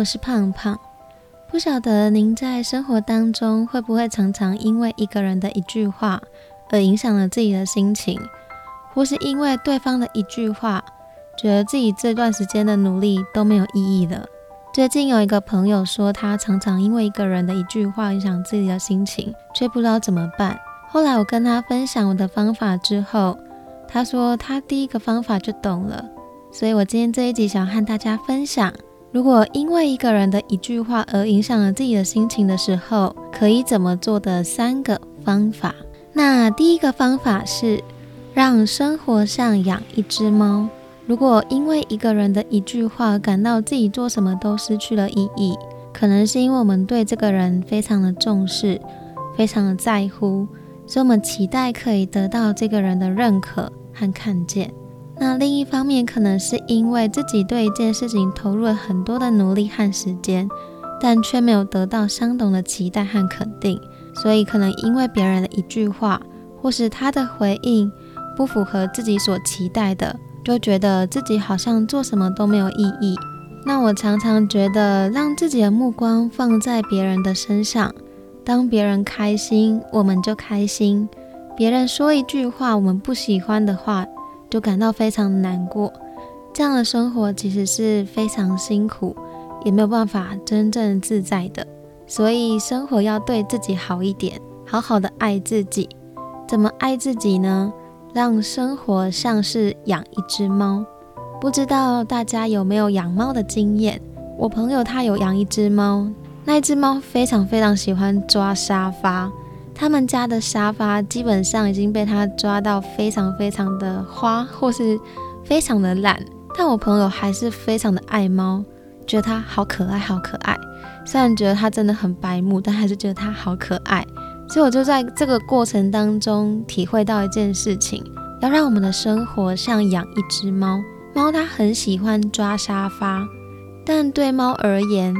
我是胖胖。不晓得您在生活当中会不会常常因为一个人的一句话而影响了自己的心情，或是因为对方的一句话，觉得自己这段时间的努力都没有意义了。最近有一个朋友说，他常常因为一个人的一句话影响自己的心情，却不知道怎么办。后来我跟他分享我的方法之后，他说他第一个方法就懂了。所以我今天这一集想和大家分享，如果因为一个人的一句话而影响了自己的心情的时候，可以怎么做的三个方法。那第一个方法是让生活像养一只猫。如果因为一个人的一句话而感到自己做什么都失去了意义，可能是因为我们对这个人非常的重视，非常的在乎，所以我们期待可以得到这个人的认可和看见。那另一方面，可能是因为自己对一件事情投入了很多的努力和时间，但却没有得到相同的期待和肯定，所以可能因为别人的一句话，或是他的回应不符合自己所期待的。就觉得自己好像做什么都没有意义。那我常常觉得，让自己的目光放在别人的身上，当别人开心，我们就开心；别人说一句话我们不喜欢的话，就感到非常难过。这样的生活其实是非常辛苦，也没有办法真正自在的。所以，生活要对自己好一点，好好的爱自己。怎么爱自己呢？让生活像是养一只猫，不知道大家有没有养猫的经验？我朋友他有养一只猫，那一只猫非常非常喜欢抓沙发，他们家的沙发基本上已经被它抓到非常非常的花，或是非常的烂。但我朋友还是非常的爱猫，觉得它好可爱，好可爱。虽然觉得它真的很白目，但还是觉得它好可爱。所以我就在这个过程当中体会到一件事情：要让我们的生活像养一只猫。猫它很喜欢抓沙发，但对猫而言，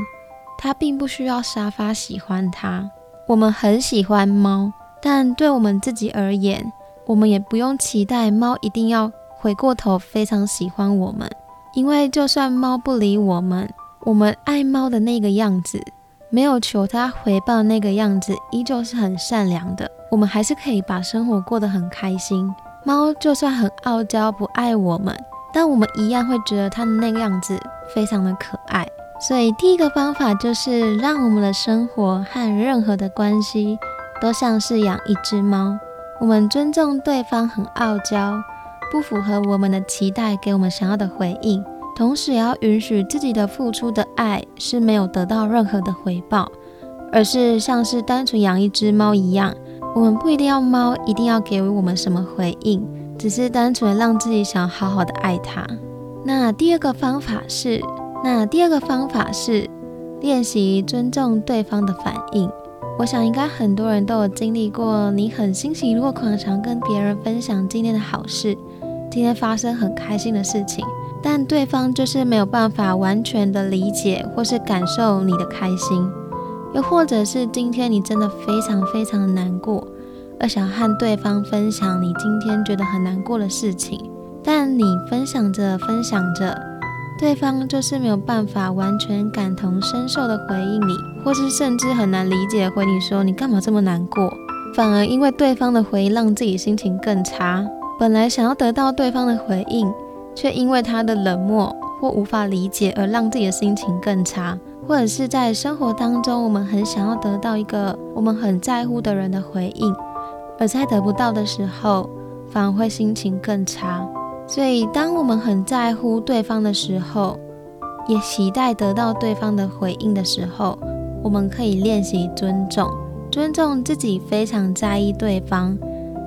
它并不需要沙发喜欢它。我们很喜欢猫，但对我们自己而言，我们也不用期待猫一定要回过头非常喜欢我们，因为就算猫不理我们，我们爱猫的那个样子。没有求他回报，那个样子依旧是很善良的。我们还是可以把生活过得很开心。猫就算很傲娇，不爱我们，但我们一样会觉得它的那个样子非常的可爱。所以第一个方法就是让我们的生活和任何的关系都像是养一只猫。我们尊重对方很傲娇，不符合我们的期待，给我们想要的回应。同时也要允许自己的付出的爱是没有得到任何的回报，而是像是单纯养一只猫一样，我们不一定要猫一定要给我们什么回应，只是单纯让自己想好好的爱它。那第二个方法是，那第二个方法是练习尊重对方的反应。我想应该很多人都有经历过，你很欣喜若狂，想跟别人分享今天的好事，今天发生很开心的事情。但对方就是没有办法完全的理解或是感受你的开心，又或者是今天你真的非常非常的难过，而想和对方分享你今天觉得很难过的事情，但你分享着分享着，对方就是没有办法完全感同身受的回应你，或是甚至很难理解回你说你干嘛这么难过，反而因为对方的回应让自己心情更差。本来想要得到对方的回应。却因为他的冷漠或无法理解而让自己的心情更差，或者是在生活当中，我们很想要得到一个我们很在乎的人的回应，而在得不到的时候，反而会心情更差。所以，当我们很在乎对方的时候，也期待得到对方的回应的时候，我们可以练习尊重，尊重自己非常在意对方。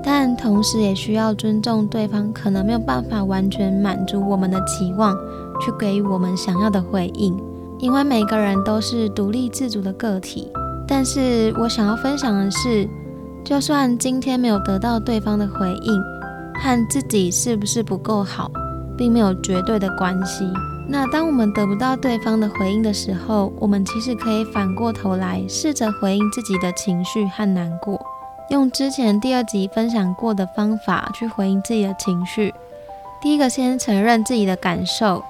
但同时也需要尊重对方，可能没有办法完全满足我们的期望，去给予我们想要的回应。因为每个人都是独立自主的个体。但是我想要分享的是，就算今天没有得到对方的回应，和自己是不是不够好，并没有绝对的关系。那当我们得不到对方的回应的时候，我们其实可以反过头来试着回应自己的情绪和难过。用之前第二集分享过的方法去回应自己的情绪。第一个，先承认自己的感受；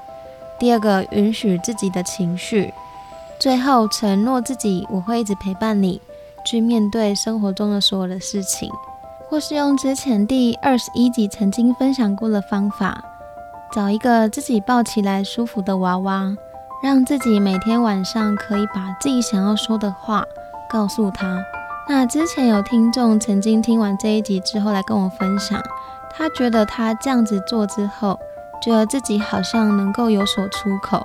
第二个，允许自己的情绪；最后，承诺自己我会一直陪伴你，去面对生活中的所有的事情。或是用之前第二十一集曾经分享过的方法，找一个自己抱起来舒服的娃娃，让自己每天晚上可以把自己想要说的话告诉他。那之前有听众曾经听完这一集之后来跟我分享，他觉得他这样子做之后，觉得自己好像能够有所出口，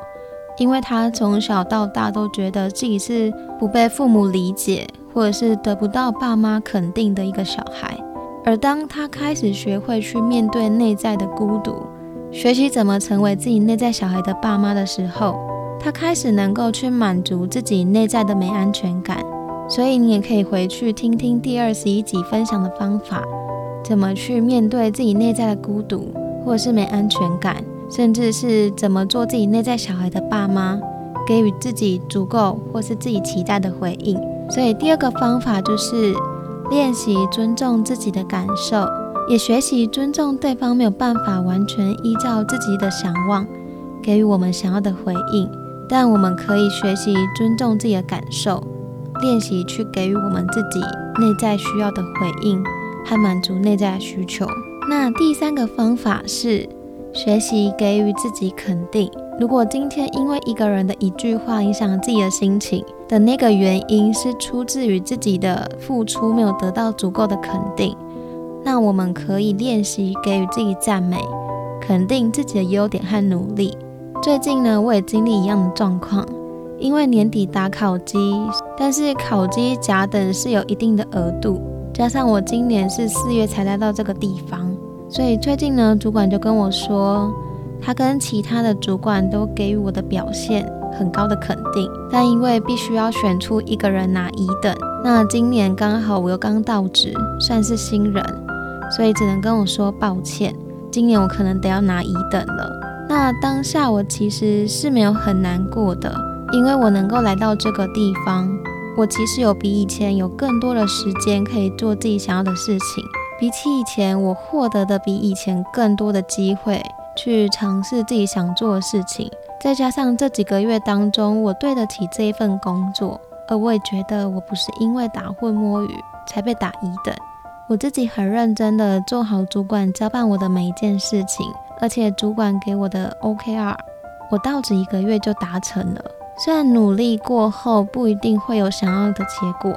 因为他从小到大都觉得自己是不被父母理解，或者是得不到爸妈肯定的一个小孩。而当他开始学会去面对内在的孤独，学习怎么成为自己内在小孩的爸妈的时候，他开始能够去满足自己内在的没安全感。所以你也可以回去听听第二十一集分享的方法，怎么去面对自己内在的孤独，或是没安全感，甚至是怎么做自己内在小孩的爸妈，给予自己足够或是自己期待的回应。所以第二个方法就是练习尊重自己的感受，也学习尊重对方没有办法完全依照自己的想望给予我们想要的回应，但我们可以学习尊重自己的感受。练习去给予我们自己内在需要的回应和满足内在的需求。那第三个方法是学习给予自己肯定。如果今天因为一个人的一句话影响了自己的心情的那个原因是出自于自己的付出没有得到足够的肯定，那我们可以练习给予自己赞美，肯定自己的优点和努力。最近呢，我也经历一样的状况。因为年底打考绩，但是考绩甲等是有一定的额度，加上我今年是四月才来到这个地方，所以最近呢，主管就跟我说，他跟其他的主管都给予我的表现很高的肯定，但因为必须要选出一个人拿一等，那今年刚好我又刚到职，算是新人，所以只能跟我说抱歉，今年我可能得要拿一等了。那当下我其实是没有很难过的。因为我能够来到这个地方，我其实有比以前有更多的时间可以做自己想要的事情。比起以前，我获得的比以前更多的机会去尝试自己想做的事情。再加上这几个月当中，我对得起这一份工作，而我也觉得我不是因为打混摸鱼才被打一等。我自己很认真的做好主管交办我的每一件事情，而且主管给我的 OKR，我到职一个月就达成了。虽然努力过后不一定会有想要的结果，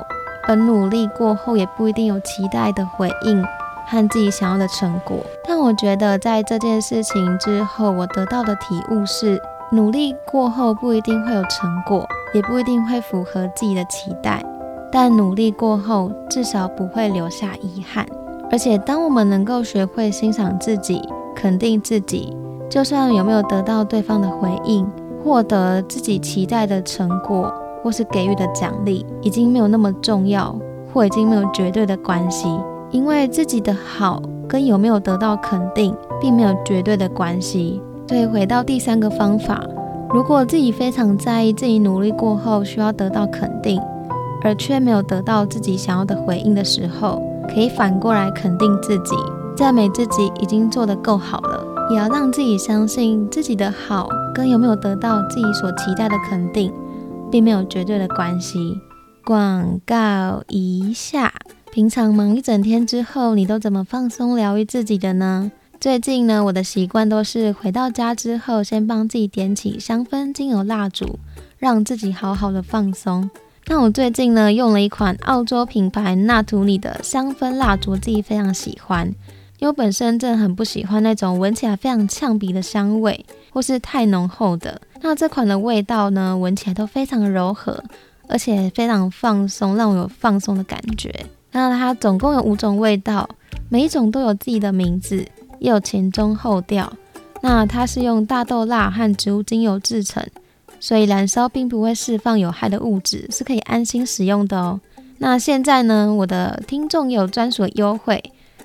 而努力过后也不一定有期待的回应和自己想要的成果，但我觉得在这件事情之后，我得到的体悟是：努力过后不一定会有成果，也不一定会符合自己的期待，但努力过后至少不会留下遗憾。而且，当我们能够学会欣赏自己、肯定自己，就算有没有得到对方的回应。获得自己期待的成果，或是给予的奖励，已经没有那么重要，或已经没有绝对的关系。因为自己的好跟有没有得到肯定，并没有绝对的关系。所以回到第三个方法，如果自己非常在意自己努力过后需要得到肯定，而却没有得到自己想要的回应的时候，可以反过来肯定自己，赞美自己已经做得够好了。也要让自己相信自己的好跟有没有得到自己所期待的肯定，并没有绝对的关系。广告一下，平常忙一整天之后，你都怎么放松疗愈自己的呢？最近呢，我的习惯都是回到家之后，先帮自己点起香氛精油蜡烛，让自己好好的放松。那我最近呢，用了一款澳洲品牌纳图里的香氛蜡烛，自己非常喜欢。因为本身真的很不喜欢那种闻起来非常呛鼻的香味，或是太浓厚的。那这款的味道呢，闻起来都非常柔和，而且非常放松，让我有放松的感觉。那它总共有五种味道，每一种都有自己的名字，也有前中后调。那它是用大豆蜡和植物精油制成，所以燃烧并不会释放有害的物质，是可以安心使用的哦。那现在呢，我的听众有专属优惠。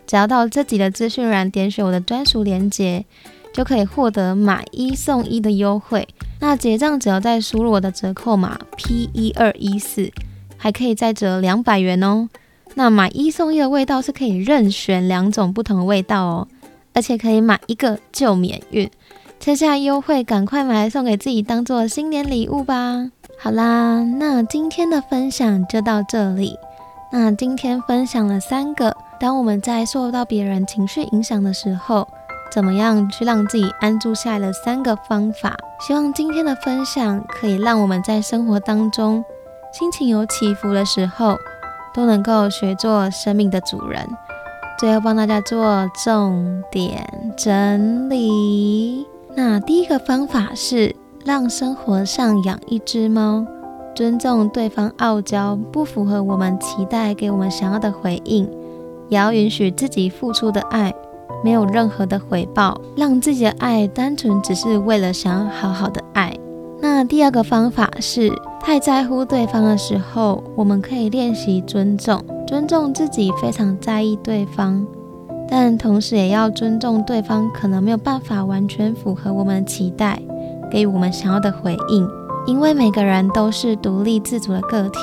只要到这集的资讯栏点选我的专属链接，就可以获得买一送一的优惠。那结账只要再输入我的折扣码 P 一二一四，还可以再折两百元哦。那买一送一的味道是可以任选两种不同的味道哦，而且可以买一个就免运。趁下优惠，赶快买来送给自己当做新年礼物吧。好啦，那今天的分享就到这里。那今天分享了三个，当我们在受到别人情绪影响的时候，怎么样去让自己安住下来的三个方法。希望今天的分享可以让我们在生活当中心情有起伏的时候，都能够学做生命的主人。最后帮大家做重点整理。那第一个方法是让生活上养一只猫，尊重对方傲娇不符合我们期待给我们想要的回应，也要允许自己付出的爱没有任何的回报，让自己的爱单纯只是为了想要好好的爱。那第二个方法是太在乎对方的时候，我们可以练习尊重。尊重自己非常在意对方，但同时也要尊重对方可能没有办法完全符合我们的期待，给予我们想要的回应。因为每个人都是独立自主的个体，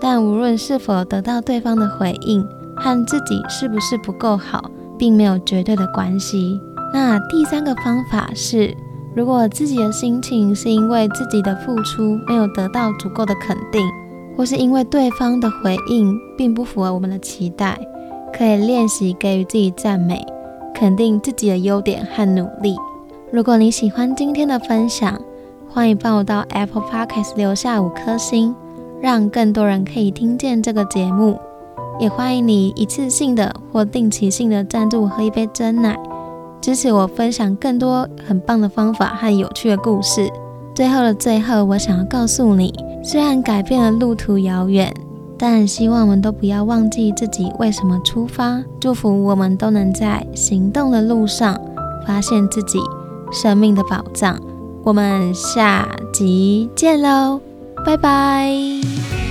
但无论是否得到对方的回应，和自己是不是不够好，并没有绝对的关系。那第三个方法是，如果自己的心情是因为自己的付出没有得到足够的肯定。或是因为对方的回应并不符合我们的期待，可以练习给予自己赞美，肯定自己的优点和努力。如果你喜欢今天的分享，欢迎帮我到 Apple Podcast 留下五颗星，让更多人可以听见这个节目。也欢迎你一次性的或定期性的赞助我喝一杯真奶，支持我分享更多很棒的方法和有趣的故事。最后的最后，我想要告诉你。虽然改变了路途遥远，但希望我们都不要忘记自己为什么出发。祝福我们都能在行动的路上发现自己生命的宝藏。我们下集见喽，拜拜。